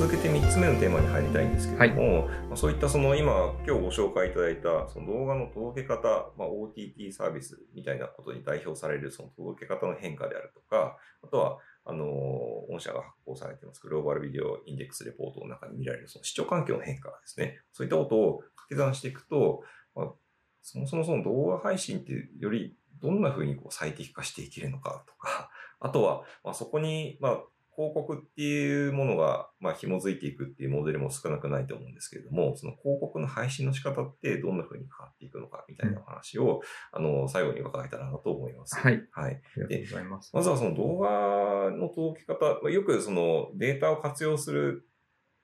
続けて3つ目のテーマに入りたいんですけれども、はい、まあ、そういったその今、今日ご紹介いただいたその動画の届け方、まあ、OTT サービスみたいなことに代表されるその届け方の変化であるとか、あとは、あの、御社が発行されていますグローバルビデオインデックスレポートの中に見られるその視聴環境の変化ですね。そういったことを掛け算していくと、まあ、そもそもその動画配信ってよりどんな風にこう最適化していけるのかとか、あとは、まあ、そこに、まあ、広告っていうものが、まあ、紐づいていくっていうモデルも少なくないと思うんですけれども、その広告の配信の仕方ってどんな風に変わっていくのかみたいな話を、うん、あの、最後に伺えたらなと思います。はい。はい。ありがとうございます。まずはその動画の届け方、よくそのデータを活用する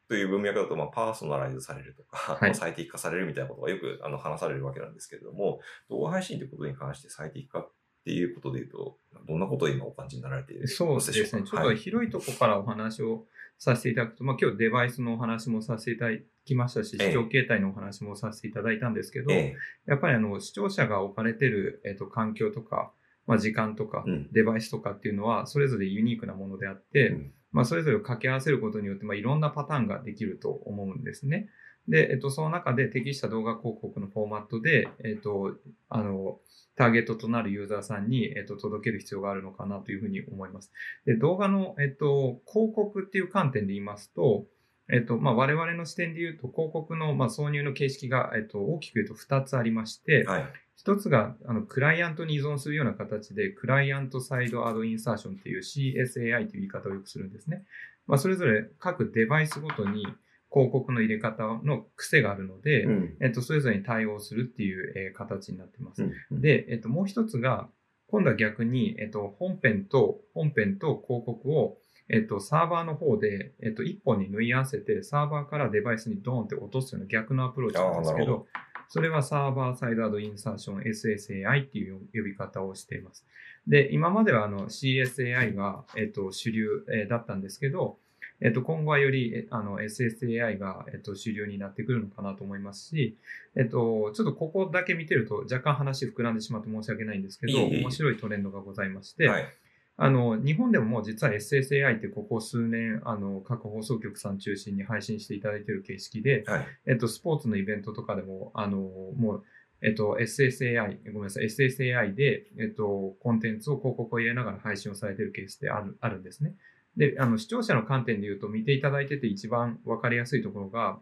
という文脈だと、まあ、パーソナライズされるとか、はい、最適化されるみたいなことがよくあの話されるわけなんですけれども、動画配信ということに関して最適化っっていうことで言うと、どんなことを今お感じになられているそうですね。ちょっと広いところからお話をさせていただくと、はい、まあ今日デバイスのお話もさせていただきましたし、視聴形態のお話もさせていただいたんですけど、ええ、やっぱりあの視聴者が置かれてる、えっと、環境とか、まあ、時間とか、デバイスとかっていうのは、それぞれユニークなものであって、うん、まあ、それぞれを掛け合わせることによって、まあ、いろんなパターンができると思うんですね。で、えっと、その中で適した動画広告のフォーマットで、えっと、あの、ターゲットとなるユーザーさんに、えっと、届ける必要があるのかなというふうに思います。で、動画の、えっと、広告っていう観点で言いますと、えっと、まあ、我々の視点で言うと、広告の、まあ、挿入の形式が、えっと、大きく言うと2つありまして、はい、1つが、あの、クライアントに依存するような形で、クライアントサイドアドインサーションっていう CSAI という言い方をよくするんですね。まあ、それぞれ各デバイスごとに、広告の入れ方の癖があるので、うん、えっと、それぞれに対応するっていう、えー、形になってます。うん、で、えっと、もう一つが、今度は逆に、えっと、本編と、本編と広告を、えっと、サーバーの方で、えっと、一本に縫い合わせて、サーバーからデバイスにドーンって落とすような逆のアプローチなんですけど、どそれはサーバーサイドアドインサーション SSAI っていう呼び方をしています。で、今まではあの CSAI が、えっと、主流、えー、だったんですけど、えっと、今後はより、あの、SSAI が、えっと、主流になってくるのかなと思いますし、えっと、ちょっとここだけ見てると若干話膨らんでしまって申し訳ないんですけど、面白いトレンドがございまして、はい、あの、日本でももう実は SSAI ってここ数年、あの、各放送局さん中心に配信していただいている形式で、はい、えっと、スポーツのイベントとかでも、あの、もう、えっと、SSAI、ごめんなさい、SSAI で、えっと、コンテンツを広告を入れながら配信をされているケースである、あるんですね。で、あの、視聴者の観点で言うと見ていただいてて一番わかりやすいところが、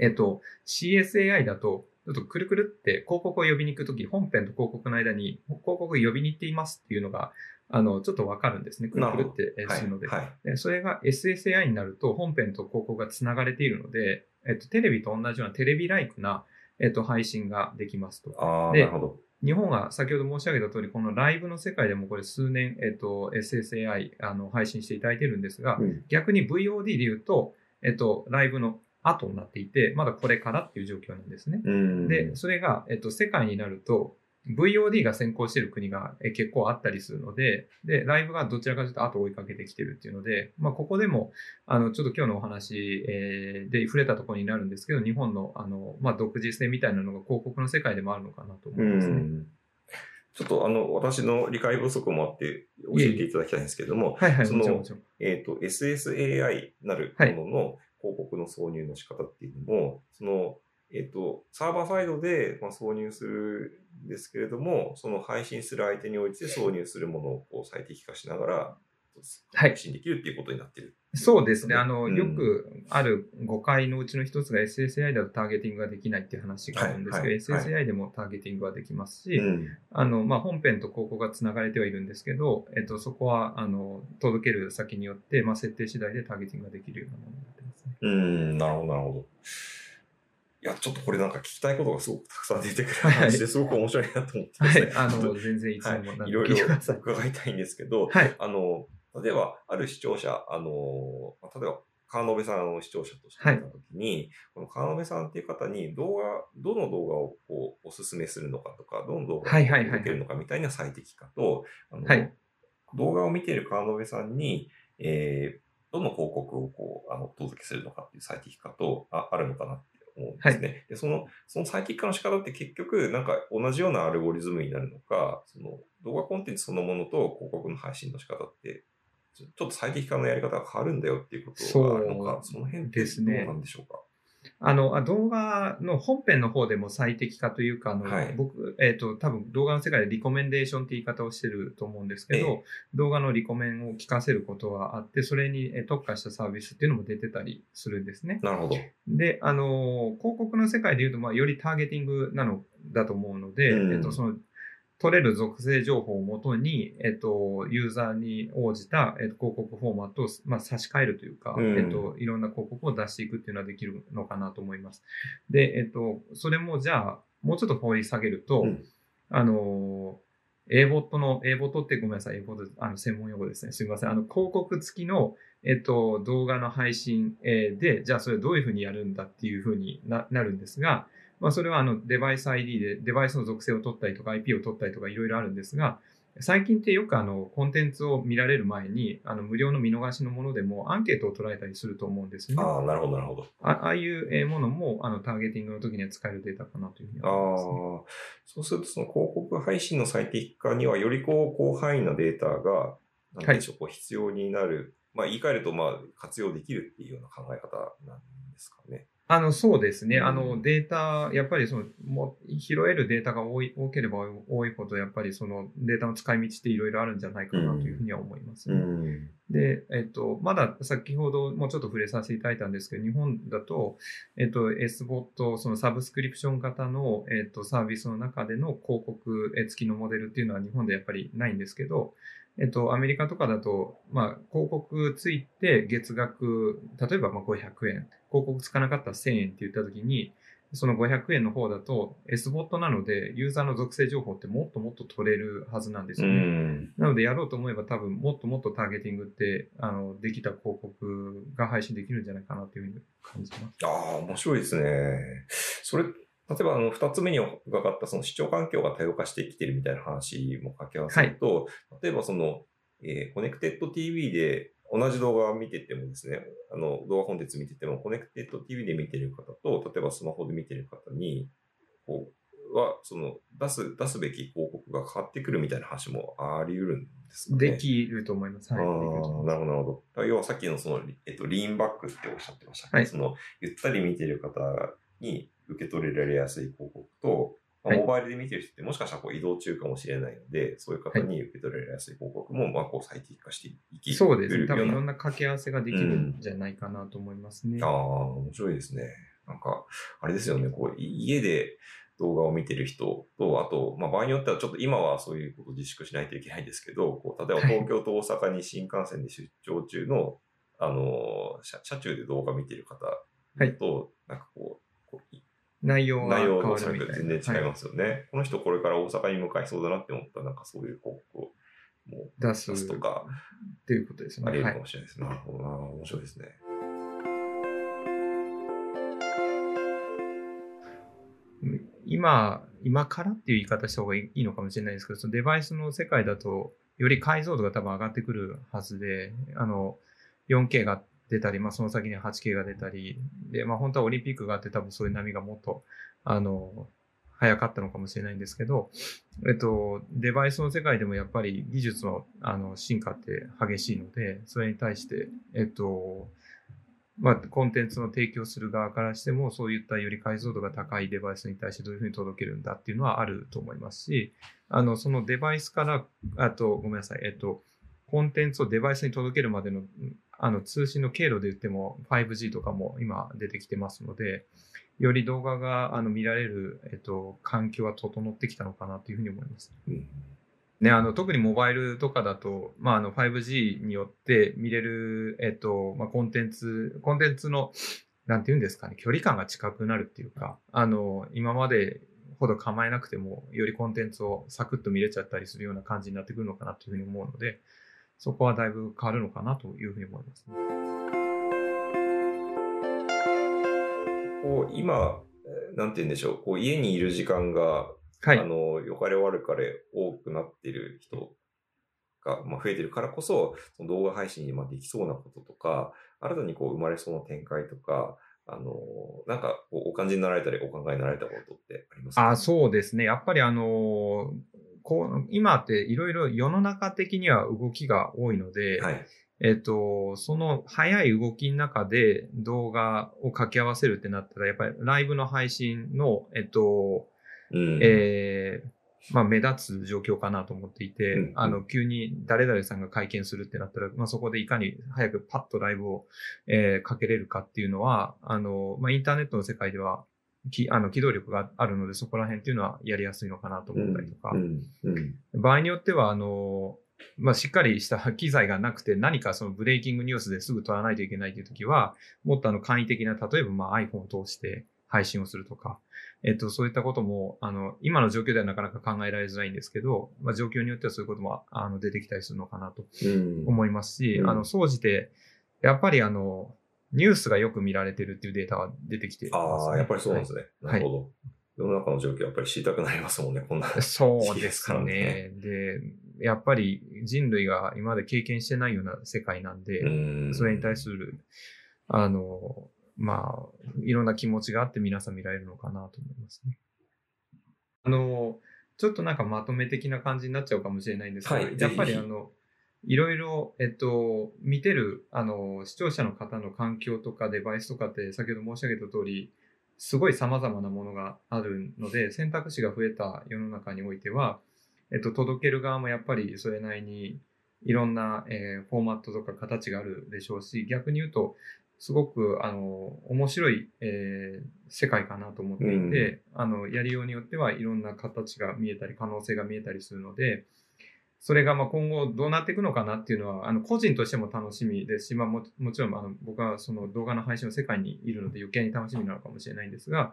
えっと、CSAI だと、ちょっとくるくるって広告を呼びに行くとき、本編と広告の間に広告を呼びに行っていますっていうのが、あの、ちょっとわかるんですね。くるくるってするので。はいはい、それが SSAI になると本編と広告が繋がれているので、えっと、テレビと同じようなテレビライクな、えっと、配信ができますと。ああ、なるほど。日本は先ほど申し上げた通り、このライブの世界でもこれ数年、えっと、SSAI あの配信していただいてるんですが、うん、逆に VOD で言うと、えっと、ライブの後になっていて、まだこれからっていう状況なんですね。で、それが、えっと、世界になると、VOD が先行している国が結構あったりするので、で、ライブがどちらかというと後追いかけてきてるっていうので、まあ、ここでも、あの、ちょっと今日のお話、えー、で触れたところになるんですけど、日本の、あの、まあ、独自性みたいなのが広告の世界でもあるのかなと思いますね。ちょっとあの、私の理解不足もあって教えていただきたいんですけれども、はいはい、その、えっ、ー、と、SSAI なるものの広告の挿入の仕方っていうのも、はい、その、えっ、ー、と、サーバーサイドで、まあ、挿入するんですけれども、その配信する相手において挿入するものをこう最適化しながら、配信できるっていうことになってる。そうですね。あの、うん、よくある誤解のうちの一つが SSAI だとターゲティングができないっていう話があるんですけど、はいはい、SSAI でもターゲティングはできますし、あの、まあ、本編と広告が繋がれてはいるんですけど、えっと、そこは、あの、届ける先によって、まあ、設定次第でターゲティングができるようなものになってますね。うん、なるほど、なるほど。いや、ちょっとこれなんか聞きたいことがすごくたくさん出てくる話ですごく面白いなと思って。ですね。はい、あの、全然いつもい、いろいろ伺いたいんですけど、はい、あの、例えば、ある視聴者、あの、例えば、川野辺さんを視聴者として見たときに、はい、この川野辺さんっていう方に動画、どの動画をこうおすすめするのかとか、どの動画を届けるのかみたいな最適化と、はい、動画を見ている川野辺さんに、えー、どの広告をこう、あの、届けするのかっていう最適化とああるのかなって思うんですね。はい、で、その、その最適化の仕方って結局、なんか同じようなアルゴリズムになるのか、その動画コンテンツそのものと広告の配信の仕方ってちょっと最適化のやり方が変わるんだよっていうことがあるのか、その辺ってどうなんでしょうか？あの、動画の本編の方でも最適化というか、あの、はい、僕、えっ、ー、と、多分動画の世界でリコメンデーションって言い方をしてると思うんですけど、ええ、動画のリコメンを聞かせることはあって、それに特化したサービスっていうのも出てたりするんですね。なるほど。で、あの、広告の世界で言うと、まあ、よりターゲティングなのだと思うので、うん、えっ、と、その、取れる属性情報をもとに、えっと、ユーザーに応じた、えっと、広告フォーマットを、まあ、差し替えるというか、うん、えっと、いろんな広告を出していくっていうのはできるのかなと思います。で、えっと、それもじゃあ、もうちょっと掘り下げると、うん、あの、A ボットの、A ボットってごめんなさい、A ボット、あの、専門用語ですね。すみません。あの、広告付きの、えっと、動画の配信で、じゃあそれどういうふうにやるんだっていうふうになるんですが、まあ、それはあのデバイス ID でデバイスの属性を取ったりとか IP を取ったりとかいろいろあるんですが、最近ってよくあのコンテンツを見られる前にあの無料の見逃しのものでもアンケートを捉えたりすると思うんですね。ああ、なるほど、なるほど。あああいうものもあのターゲティングの時には使えるデータかなというふうに思います、ね、ああ、そうするとその広告配信の最適化にはよりこう広範囲なデータがなんでしょう必要になる。まあ言い換えるとまあ活用できるっていうような考え方なんですかね。あの、そうですね。あの、データ、やっぱりその、も拾えるデータが多い、多ければ多いほど、やっぱりそのデータの使い道っていろいろあるんじゃないかなというふうには思います。ね、うん、で、えっと、まだ先ほどもうちょっと触れさせていただいたんですけど、日本だと、えっと、SBOT、そのサブスクリプション型の、えっと、サービスの中での広告付きのモデルっていうのは日本でやっぱりないんですけど、えっと、アメリカとかだと、まあ、広告ついて月額、例えばまあ500円、広告つかなかったら1000円って言ったときに、その500円の方だと S ボットなので、ユーザーの属性情報ってもっともっと取れるはずなんですよね。なので、やろうと思えば多分もっともっとターゲティングって、あの、できた広告が配信できるんじゃないかなというふうに感じます。ああ、面白いですね。それ、例えば、あの、二つ目に伺った、その視聴環境が多様化してきてるみたいな話も掛け合わせると、はい、例えばその、えー、コネクテッド TV で同じ動画を見ててもですね、あの、動画コンテンツ見てても、コネクテッド TV で見てる方と、例えばスマホで見てる方に、こう、は、その、出す、出すべき広告が変わってくるみたいな話もあり得るんですかね。できると思います。はい。あなるほど、なるほど。要はさっきのその、えっと、リーンバックっておっしゃってましたね。はい、その、ゆったり見てる方に受け取れられやすい広告と、まあ、モバイルで見てる人ってもしかしたらこう移動中かもしれないので、そういう方に受け取られやすい広告も、まあ、こう最適化していきそうですね。多分いろんな掛け合わせができるんじゃないかなと思いますね。うん、ああ、面白いですね。なんか、あれですよね、こう、家で動画を見てる人と、あと、まあ、場合によってはちょっと今はそういうことを自粛しないといけないんですけど、こう例えば東京と大阪に新幹線で出張中の、あの車、車中で動画見てる方と、はい、なんかこう、こう内容が変わるみたいな。全然違いますよね、はい。この人これから大阪に向かいそうだなって思ったら、なんかそういう広告をもう出すとか、っていうことですね。あり得るかもしれないですね。なるほどな。面白いですね。今、今からっていう言い方した方がいいのかもしれないですけど、そのデバイスの世界だと、より解像度が多分上がってくるはずで、あの、4K が出たり、まあ、その先に 8K が出たり、で、まあ、本当はオリンピックがあって多分そういう波がもっと、あの、早かったのかもしれないんですけど、えっと、デバイスの世界でもやっぱり技術のあの進化って激しいので、それに対して、えっと、まあ、コンテンツの提供する側からしても、そういったより解像度が高いデバイスに対してどういうふうに届けるんだっていうのはあると思いますし、あの、そのデバイスから、あと、ごめんなさい、えっと、コンテンツをデバイスに届けるまでのあの通信の経路で言っても 5G とかも今出てきてますので、より動画があの見られる、えっと、環境は整ってきたのかなというふうに思います。うんね、あの特にモバイルとかだと、まあ、あの 5G によって見れる、えっとまあ、コンテンツ、コンテンツの、なんていうんですかね、距離感が近くなるっていうか、あの、今までほど構えなくても、よりコンテンツをサクッと見れちゃったりするような感じになってくるのかなというふうに思うので、そこはだいぶ変わるのかなというふうに思いますね。こう今、なんて言うんでしょう、こう家にいる時間が、はい、あの、良かれ悪かれ多くなっている人が、まあ、増えてるからこそ、その動画配信にまできそうなこととか、新たにこう生まれそうな展開とか、あの、なんかお感じになられたりお考えになられたことってありますか？あそうですね。やっぱりあの、こう、今っていろいろ世の中的には動きが多いので、はい、えっと、その早い動きの中で動画を掛け合わせるってなったら、やっぱりライブの配信の、えっと、うん、えー、まあ、目立つ状況かなと思っていて、うん、あの、急に誰々さんが会見するってなったら、まあ、そこでいかに早くパッとライブを、えー、かけれるかっていうのは、あの、まあ、インターネットの世界では、きあの機動力があるので、そこら辺っていうのはやりやすいのかなと思ったりとか、うんうん、場合によっては、あの、まあ、しっかりした機材がなくて何かそのブレイキングニュースですぐ撮らないといけないという時は、もっとあの簡易的な、例えばまあ iPhone を通して配信をするとか、えっと、そういったことも、あの、今の状況ではなかなか考えられづらいんですけど、まあ、状況によってはそういうことも、あの、出てきたりするのかなと思いますし、うん、あの、総じて、やっぱりあの、ニュースがよく見られてるっていうデータは出てきて、ね、ああ、やっぱりそうなんですね。はい、なるほど。世の中の状況やっぱり知りたくなりますもんね、こんな。そうですね。で、やっぱり人類が今まで経験してないような世界なんで、んそれに対する、あの、まあ、いろんな気持ちがあって皆さん見られるのかなと思いますね。あの、ちょっとなんかまとめ的な感じになっちゃうかもしれないんですけど、はい、やっぱりあの、いろいろ、えっと、見てる、あの、視聴者の方の環境とかデバイスとかって、先ほど申し上げた通り、すごい様々なものがあるので、選択肢が増えた世の中においては、えっと、届ける側もやっぱりそれなりにいろんな、えー、フォーマットとか形があるでしょうし、逆に言うと、すごく、あの、面白い、えー、世界かなと思っていて、うん、あの、やりようによってはいろんな形が見えたり、可能性が見えたりするので、それがまあ今後どうなっていくのかなっていうのは、あの個人としても楽しみですし、まあももちろんあの僕はその動画の配信の世界にいるので余計に楽しみなのかもしれないんですが、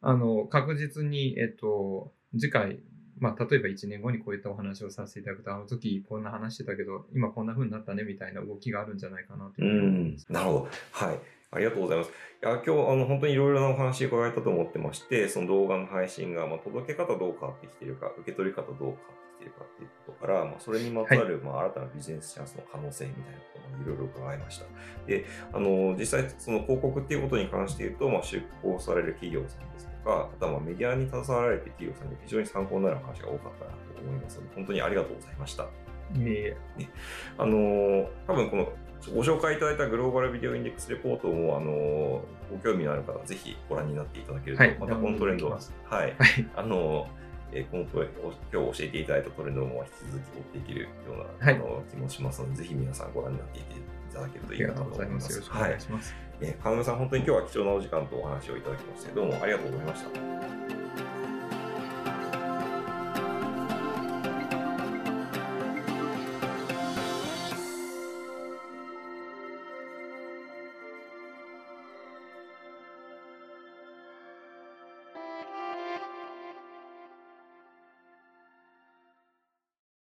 あの、確実に、えっと、次回、まあ、例えば1年後にこういったお話をさせていただくと、あの時こんな話してたけど、今こんな風になったねみたいな動きがあるんじゃないかなと思います。なるほど。はい。ありがとうございます。いや、今日、あの、本当にいろいろなお話伺えたと思ってまして、その動画の配信が、まあ、届け方どう変わってきているか、受け取り方どう変わっきているかっていうことから、まあ、それにまつわる、はい、まあ、新たなビジネスチャンスの可能性みたいなこともいろいろ伺いました。で、あの、実際、その広告っていうことに関して言うと、まあ、出向される企業さんですとか、あとはまあメディアに携わられて企業さんに非常に参考になる話が多かったなと思いますので、本当にありがとうございました。いえね、あの多分このご紹介いただいたグローバルビデオインデックスレポートも、あのご興味のある方、ぜひご覧になっていただけると、はい、またこのトレンドは、はい、あのえー、この今日教えていただいたトレンドも引き続き追っていけるような、はい、あの気もしますので、ぜひ皆さんご覧になっていただけるといいかなと思います。いします。はい、えー、金さん、本当に今日は貴重なお時間とお話をいただきまして、どうもありがとうございました。